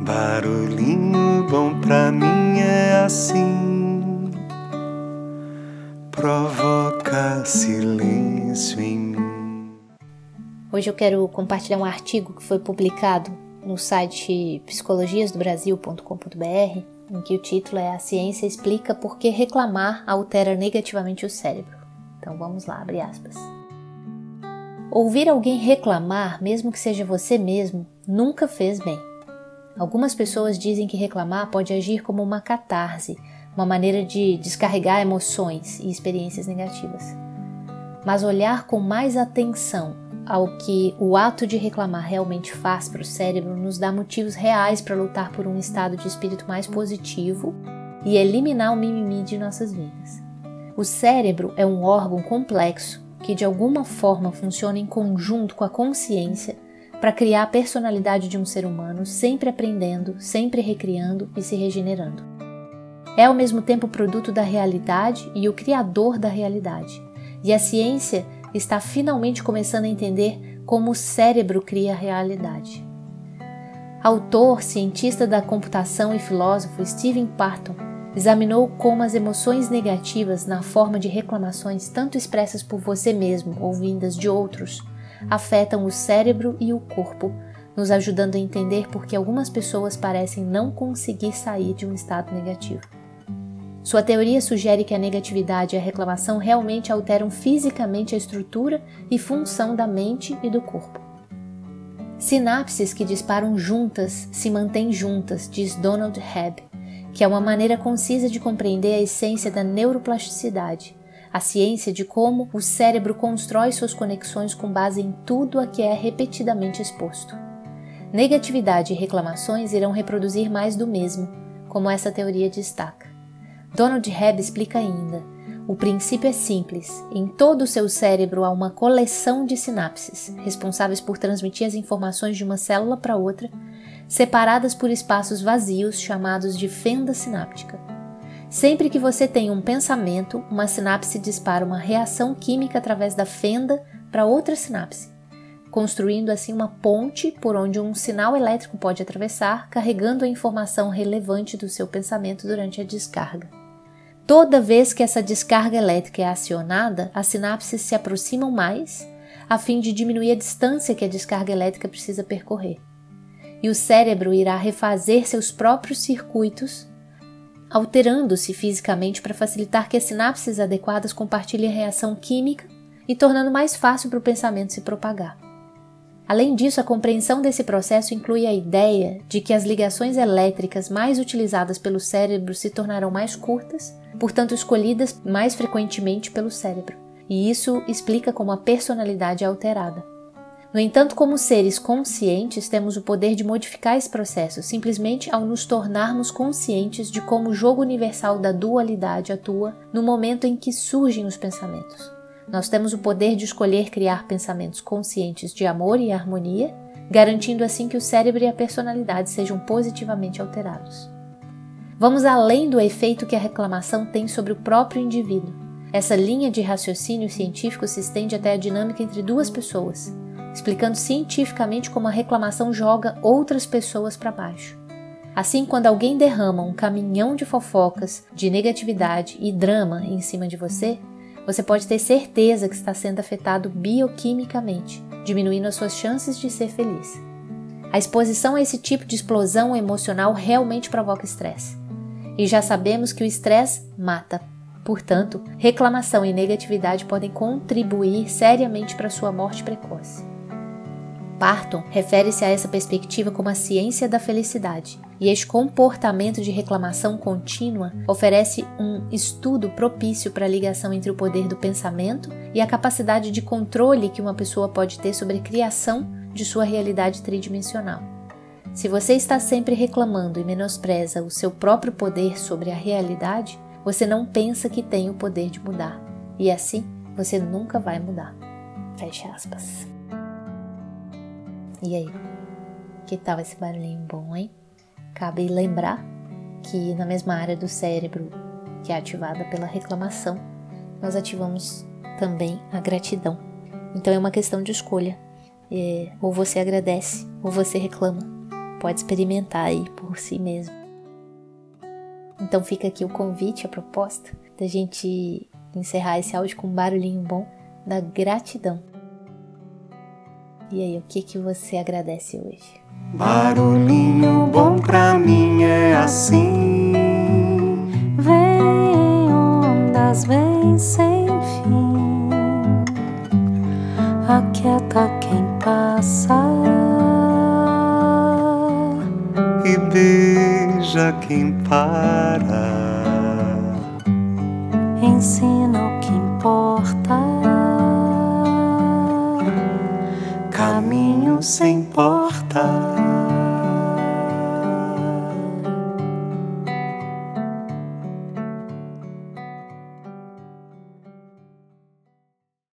Barulhinho bom pra mim é assim, provoca silêncio em mim. Hoje eu quero compartilhar um artigo que foi publicado no site psicologiasdobrasil.com.br, em que o título é A Ciência explica por que reclamar altera negativamente o cérebro. Então vamos lá, abre aspas. Ouvir alguém reclamar, mesmo que seja você mesmo, nunca fez bem. Algumas pessoas dizem que reclamar pode agir como uma catarse, uma maneira de descarregar emoções e experiências negativas. Mas olhar com mais atenção ao que o ato de reclamar realmente faz para o cérebro nos dá motivos reais para lutar por um estado de espírito mais positivo e eliminar o mimimi de nossas vidas. O cérebro é um órgão complexo que de alguma forma funciona em conjunto com a consciência para criar a personalidade de um ser humano, sempre aprendendo, sempre recriando e se regenerando. É ao mesmo tempo produto da realidade e o criador da realidade. E a ciência está finalmente começando a entender como o cérebro cria a realidade. Autor, cientista da computação e filósofo Stephen Parton examinou como as emoções negativas na forma de reclamações tanto expressas por você mesmo ou vindas de outros afetam o cérebro e o corpo, nos ajudando a entender por que algumas pessoas parecem não conseguir sair de um estado negativo. Sua teoria sugere que a negatividade e a reclamação realmente alteram fisicamente a estrutura e função da mente e do corpo. Sinapses que disparam juntas se mantêm juntas, diz Donald Hebb, que é uma maneira concisa de compreender a essência da neuroplasticidade, a ciência de como o cérebro constrói suas conexões com base em tudo a que é repetidamente exposto. Negatividade e reclamações irão reproduzir mais do mesmo, como essa teoria destaca. Donald Hebb explica ainda: o princípio é simples. Em todo o seu cérebro há uma coleção de sinapses, responsáveis por transmitir as informações de uma célula para outra, separadas por espaços vazios chamados de fenda sináptica. Sempre que você tem um pensamento, uma sinapse dispara uma reação química através da fenda para outra sinapse, construindo assim uma ponte por onde um sinal elétrico pode atravessar, carregando a informação relevante do seu pensamento durante a descarga. Toda vez que essa descarga elétrica é acionada, as sinapses se aproximam mais, a fim de diminuir a distância que a descarga elétrica precisa percorrer. E o cérebro irá refazer seus próprios circuitos alterando-se fisicamente para facilitar que as sinapses adequadas compartilhem a reação química e tornando mais fácil para o pensamento se propagar. Além disso, a compreensão desse processo inclui a ideia de que as ligações elétricas mais utilizadas pelo cérebro se tornarão mais curtas, portanto, escolhidas mais frequentemente pelo cérebro. E isso explica como a personalidade é alterada. No entanto, como seres conscientes, temos o poder de modificar esse processo simplesmente ao nos tornarmos conscientes de como o jogo universal da dualidade atua no momento em que surgem os pensamentos. Nós temos o poder de escolher criar pensamentos conscientes de amor e harmonia, garantindo assim que o cérebro e a personalidade sejam positivamente alterados. Vamos além do efeito que a reclamação tem sobre o próprio indivíduo. Essa linha de raciocínio científico se estende até a dinâmica entre duas pessoas, explicando cientificamente como a reclamação joga outras pessoas para baixo. Assim, quando alguém derrama um caminhão de fofocas, de negatividade e drama em cima de você, você pode ter certeza que está sendo afetado bioquimicamente, diminuindo as suas chances de ser feliz. A exposição a esse tipo de explosão emocional realmente provoca estresse. E já sabemos que o estresse mata. Portanto, reclamação e negatividade podem contribuir seriamente para sua morte precoce. Parton refere-se a essa perspectiva como a ciência da felicidade, e este comportamento de reclamação contínua oferece um estudo propício para a ligação entre o poder do pensamento e a capacidade de controle que uma pessoa pode ter sobre a criação de sua realidade tridimensional. Se você está sempre reclamando e menospreza o seu próprio poder sobre a realidade, você não pensa que tem o poder de mudar, e assim você nunca vai mudar. Feche aspas. E aí? Que tal esse barulhinho bom, hein? Cabe lembrar que na mesma área do cérebro que é ativada pela reclamação, nós ativamos também a gratidão. Então é uma questão de escolha. É, ou você agradece ou você reclama. pode experimentar aí por si mesmo. Então fica aqui o convite, a proposta da gente encerrar esse áudio com um barulhinho bom da gratidão. E aí, o que que você agradece hoje? Barulhinho bom pra mim é assim. Vem ondas, vem sem fim. Aquieta quem passa. E beija quem para. Ensina o que importa caminho sem porta.